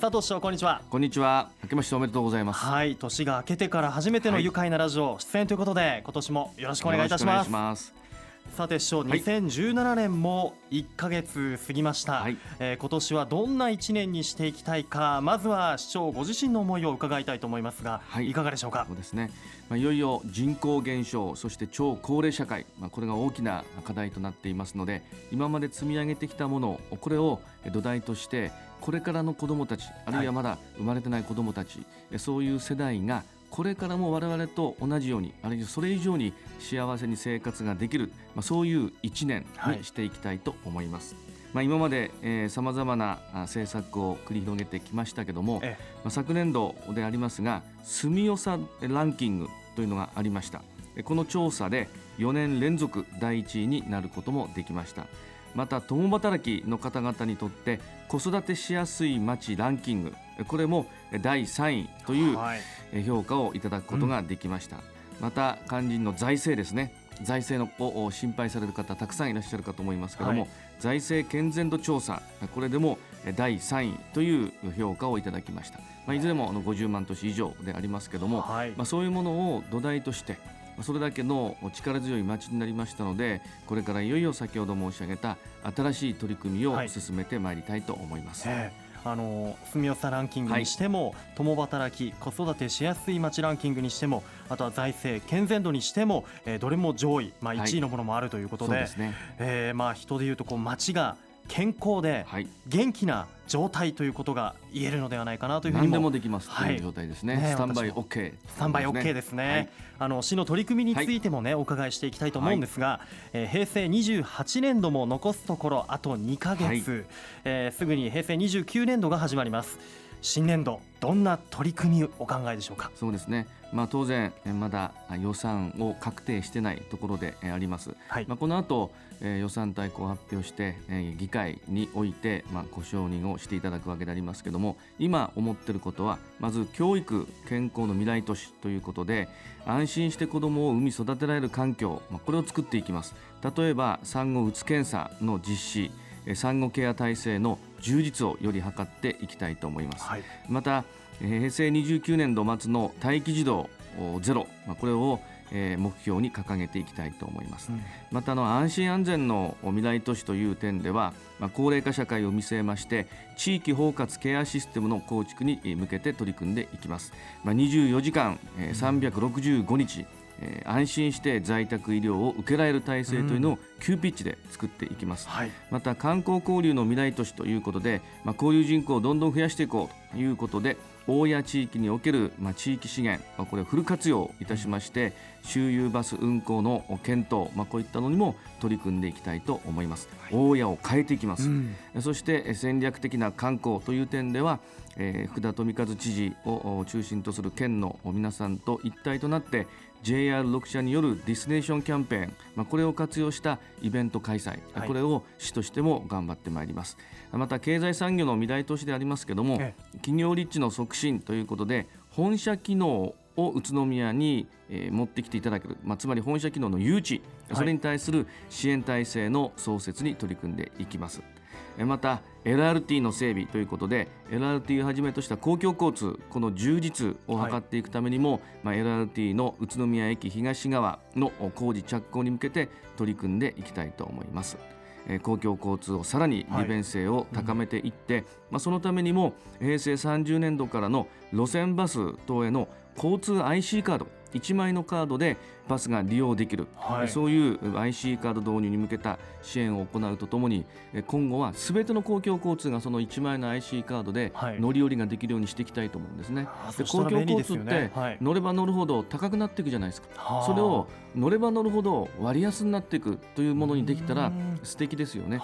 佐藤市長こんにちは。こんにちは。明けましておめでとうございます。はい年が明けてから初めての愉快なラジオ出演ということで、今年もよろしくお願いいたしますさて市長、はい、2017年も1か月過ぎました、はい、えー、今年はどんな1年にしていきたいかまずは市長ご自身の思いを伺いたいと思いますが、はい、いかがでしょうか？そうですね、まあ、いよいよ人口減少そして超高齢社会、まあ、これが大きな課題となっていますので今まで積み上げてきたものこれを土台としてこれからの子どもたちあるいはまだ生まれてない子どもたち、はい、そういう世代がこれからも我々と同じようにあるいはそれ以上に幸せに生活ができる、まあ、そういう1年にしていきたいと思います。はいまあ、今までさまざまな政策を繰り広げてきましたけども、まあ、昨年度でありますが住みよさランキングというのがありました。この調査で4年連続第1位になることもできました。また共働きの方々にとって子育てしやすい街ランキングこれも第3位という評価をいただくことができました、はいうん、また肝心の財政ですね。財政のを心配される方たくさんいらっしゃるかと思いますけども、はい、財政健全度調査これでも第3位という評価をいただきました、まあ、い。ずれもあの50万都市以上でありますけども、はい、まあ、そういうものを土台としてそれだけの力強い街になりましたのでこれからいよいよ先ほど申し上げた新しい取り組みを進めてまいりたいと思います。はいあの住みよさランキングにしても、はい、共働き子育てしやすい街ランキングにしてもあとは財政健全度にしても、えー、どれも上位、まあ、1位のものもあるということで,、はいね。えー、まあ、人でいうとこう街が健康で元気な状態ということが言えるのではないかなというふうにも何でもできますという状態ですね、はい、スタンバイ OK スタンバイ OK ですね、はい、あの市の取り組みについてもね、お伺いしていきたいと思うんですが、えー、平成28年度も残すところあと2か月、はい、えー、すぐに平成29年度が始まります新年度どんな取り組みお考えでしょうか？そうですね。まあ、当然まだ予算を確定してないところであります、はい、まあ、この後予算大綱を発表して議会においてまあご承認をしていただくわけでありますけれども今思っていることはまず教育健康の未来都市ということで安心して子どもを産み育てられる環境これを作っていきます。例えば産後うつ検査の実施産後ケア体制の充実をより図っていきたいと思います、はい、また平成29年度末の待機児童ゼロこれを目標に掲げていきたいと思います、うん、またの安心安全の未来都市という点では、まあ、高齢化社会を見据えまして地域包括ケアシステムの構築に向けて取り組んでいきます、まあ、24時間365日、えー、安心して在宅医療を受けられる体制というのを急ピッチで作っていきます、うんはい、また観光交流の未来都市ということで、まあ、交流人口をどんどん増やしていこうということで大谷地域における、まあ、地域資源、まあ、これをフル活用いたしまして周遊バス運行の検討、まあ、こういったのにも取り組んでいきたいと思います、はい、大谷を変えていきます、うん、そして戦略的な観光という点では、えー、福田富和知事を中心とする県の皆さんと一体となって JR6 社によるディスネーションキャンペーン、まあ、これを活用したイベント開催、はい、これを市としても頑張ってまいります。また経済産業の未来都市でありますけれども、企業立地の促進ということで本社機能を宇都宮に、えー、持ってきていただける、まあ、つまり本社機能の誘致それに対する支援体制の創設に取り組んでいきます。また LRT の整備ということで LRT をはじめとした公共交通この充実を図っていくためにも、はい、まあ、LRT の宇都宮駅東側の工事着工に向けて取り組んでいきたいと思います。公共交通をさらに利便性を高めていって、はいうん、まあ、そのためにも平成30年度からの路線バス等への交通 IC カード1枚のカードでバスが利用できる、はい、そういう IC カード導入に向けた支援を行うとともに今後はすべての公共交通がその1枚の IC カードで乗り降りができるようにしていきたいと思うんですね。はい、で公共交通って乗れば乗るほど高くなっていくじゃないですか、はい、それを乗れば乗るほど割安になっていくというものにできたら素敵ですよね、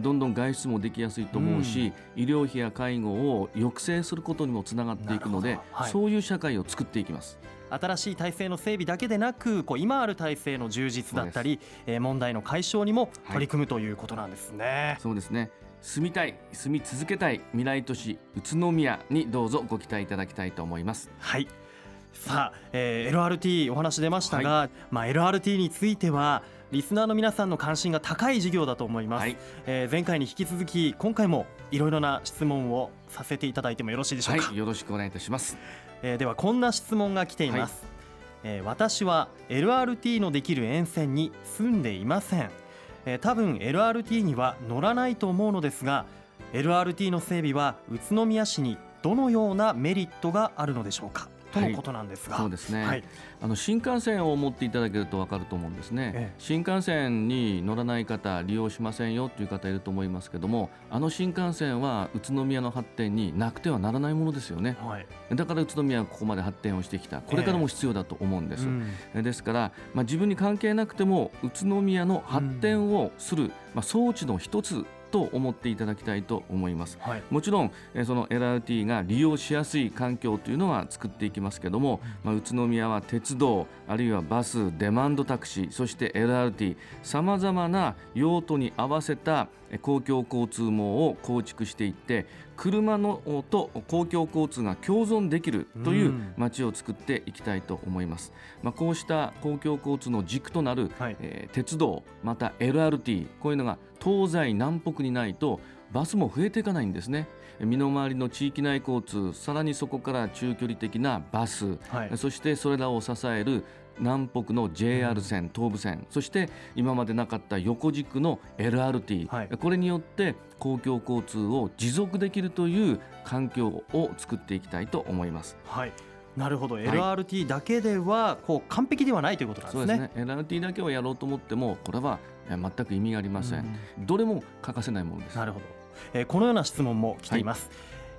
どんどん外出もできやすいと思うし医療費や介護を抑制することにもつながっていくので、そういう社会を作っていきます。新しい体制の整備だけでなくこう今ある体制の充実だったり、えー、問題の解消にも取り組むということなんですね。はい、そうですね。住みたい住み続けたい未来都市宇都宮にどうぞご期待いただきたいと思います。はい。さあ、えー、LRT お話出ましたが、はい、まあ、LRT についてはリスナーの皆さんの関心が高い授業だと思います、はい、えー、前回に引き続き今回もいろいろな質問をさせていただいてもよろしいでしょうか、はい、よろしくお願いいたします、えー、ではこんな質問が来ています、えー、私は LRT のできる沿線に住んでいません、えー、多分 LRT には乗らないと思うのですが LRT の整備は宇都宮市にどのようなメリットがあるのでしょうか。とのことなんですが、はい、そうですね、はい、あの新幹線を持っていただけると分かると思うんですね、ええ、新幹線に乗らない方利用しませんよという方いると思いますけどもあの新幹線は宇都宮の発展になくてはならないものですよね、はい、だから宇都宮はここまで発展をしてきた。これからも必要だと思うんです、えうん、ですから、まあ、自分に関係なくても宇都宮の発展をする、まあ、装置の一つと思っていただきたいと思います、はい、もちろんその LRT が利用しやすい環境というのは作っていきますけども、まあ、宇都宮は鉄道あるいはバスデマンドタクシーそして LRT さまざまな用途に合わせた公共交通網を構築していって車のと公共交通が共存できるという街を作っていきたいと思います、まあ、こうした公共交通の軸となる、はい、えー、鉄道また LRT こういうのが東西南北にないとバスも増えていかないんですね。身の回りの地域内交通さらにそこから中距離的なバス、はい、そしてそれらを支える南北の JR 線、東武線そして今までなかった横軸の LRT、はい、これによって公共交通を持続できるという環境を作っていきたいと思います。はい。なるほど、LRT だけではこう完璧ではないということなんですね。そうですね。LRT だけをやろうと思ってもこれは全く意味がありません。んどれも欠かせないものです。なるほど、えー、このような質問も来ています。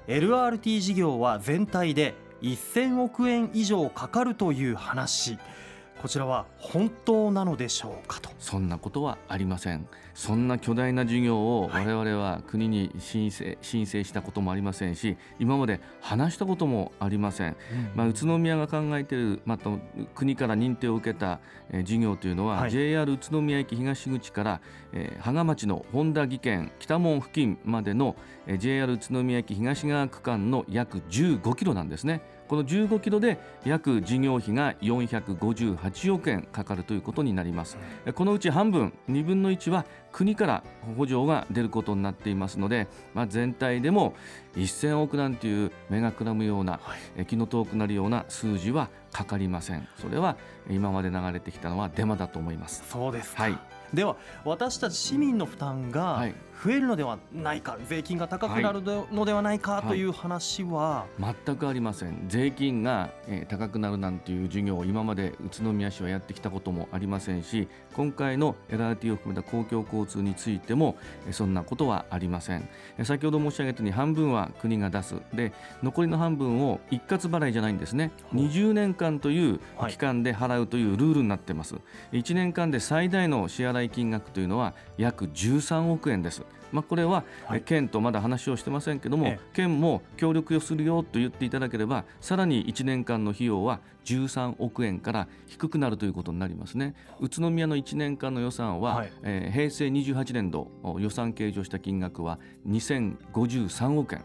はい、LRT 事業は全体で1000億円以上かかるという話。こちらは本当なのでしょうかと。そんなことはありません。そんな巨大な事業を我々は国に申請,、申請したこともありませんし今まで話したこともありません、うん、まあ、宇都宮が考えている、また国から認定を受けた、えー、事業というのは、はい、JR 宇都宮駅東口から、えー、芳賀町の本田技研北門付近までの、えー、JR 宇都宮駅東側区間の約15キロなんですねこの15キロで約事業費が458億円かかるということになります。このうち半分2分の1は国から補助が出ることになっていますので、まあ、全体でも1000億なんていう目がくらむような、はい、気の遠くなるような数字はかかりません。それは今まで流れてきたのはデマだと思います。そうですはい。では私たち市民の負担が増えるのではないか、税金が高くなるのではないかという話は、はい、全くありません。税金が、えー、高くなるなんていう授業を今まで宇都宮市はやってきたこともありませんし今回の LRT を含めた公共交通についてもそんなことはありません。先ほど申し上げたように半分は国が出す。で残りの半分を一括払いじゃないんですね。20年間という期間で払うというルールになってます、1年間で最大の支払い金額というのは約13億円です。まあ、これは、はい、県とまだ話をしてませんけども、ええ、県も協力をするよと言っていただければさらに1年間の費用は13億円から低くなるということになりますね。宇都宮の1年間の予算は、はい、えー、平成28年度予算計上した金額は2053億円。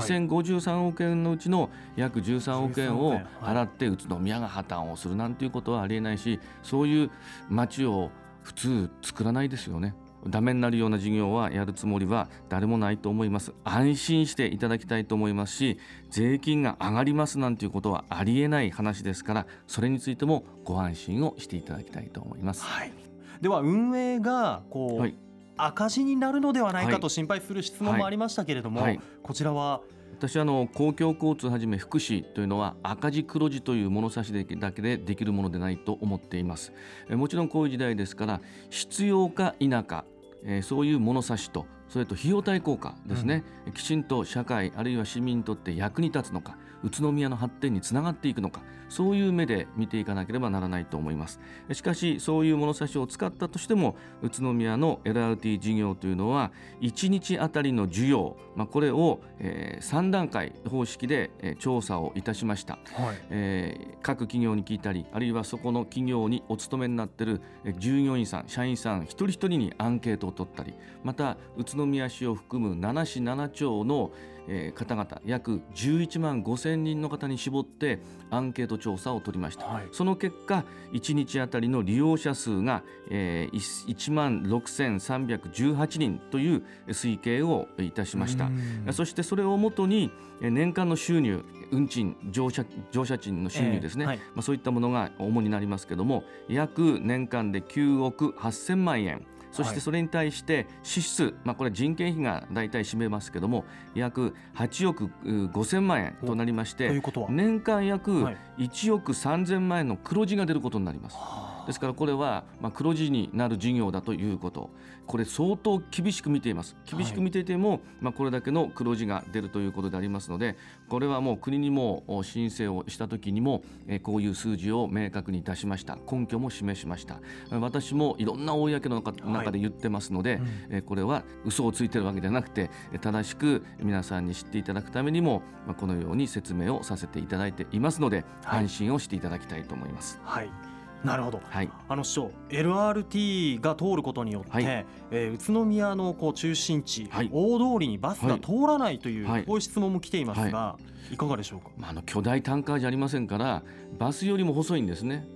2053億円のうちの約13億円。を払って宇都宮が破綻をするなんていうことはありえないしそういう町を普通作らないですよね。ダメになるような事業はやるつもりは誰もないと思います。安心していただきたいと思いますし税金が上がりますなんていうことはありえない話ですからそれについてもご安心をしていただきたいと思います、はい、では運営がこう、はい、赤字になるのではないかと心配する質問もありましたけれども、はい、こちらは？私あの公共交通はじめ福祉というのは赤字黒字という物差しだけでできるものでないと思っています。もちろんこういう時代ですから必要か否かえー、そういう物差しとそれと費用対効果ですね、うん、きちんと社会あるいは市民にとって役に立つのか宇都宮の発展につながっていくのかそういう目で見ていかなければならないと思います。しかしそういう物差しを使ったとしても宇都宮の LRT 事業というのは1日あたりの需要、まあ、これを、えー、3段階方式で、えー、調査をいたしました、はい、えー、各企業に聞いたりあるいはそこの企業にお勤めになっている従業員さん社員さん一人一人にアンケートを取ったりまた宇都宮市を含む7市7町のえー、方々約11万5千人の方に絞ってアンケートト調査を取りました、はい、その結果1日あたりの利用者数が、えー、1万6318人という推計をいたしました。そしてそれをもとに年間の収入運賃乗車乗車賃の収入ですね、えーはい、まあ、そういったものが主になりますけども約年間で9億8000万円そしてそれに対して支出、まあ、これ人件費が大体占めますけども約8億5000万円となりまして年間約1億3000万円の黒字が出ることになります。ですからこれはまあ黒字になる事業だということ。これ相当厳しく見ています。厳しく見ていても、まあこれだけの黒字が出るということでありますのでこれはもう国にも申請をした時にもこういう数字を明確に出しました。根拠も示しました。私もいろんな公の中で言ってますので、はい、これは嘘をついてるわけじゃなくて正しく皆さんに知っていただくためにもこのように説明をさせていただいていますので安心をしていただきたいと思います。はいなるほど、はい、あの市長 LRT が通ることによって、はい、えー、宇都宮のこう中心地、はい、大通りにバスが通らないという、はい、こういう質問も来ていますが、い、かがでしょうか、まあ、あの巨大タンカーじゃありませんからバスよりも細いんですね。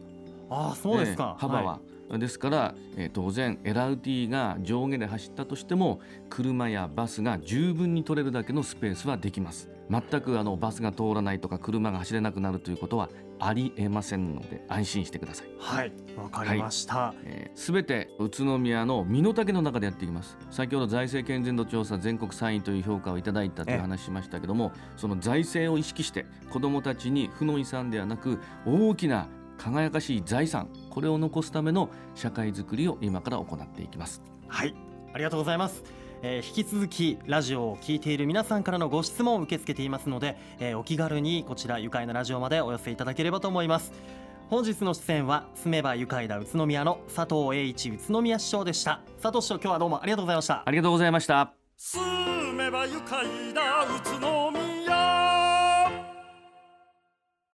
あそうですか、えー、幅は、ですから、えー、当然 LRT が上下で走ったとしても車やバスが十分に取れるだけのスペースはできます全くあのバスが通らないとか車が走れなくなるということはありえませんので安心してください。はいわかりました、はい、えー、全て宇都宮の身の丈の中でやっていきます。先ほど財政健全度調査全国3位という評価をいただいたという話しましたけどもその財政を意識して子どもたちに負の遺産ではなく大きな輝かしい財産これを残すための社会づくりを今から行っていきます。はいありがとうございますえー、引き続きラジオを聴いている皆さんからのご質問を受け付けていますので、えー、お気軽にこちら愉快なラジオまでお寄せいただければと思います。本日の出演は住めば愉快だ宇都宮の佐藤栄一宇都宮市長でした。佐藤市長今日はどうもありがとうございました。ありがとうございました。住めば愉快だ宇都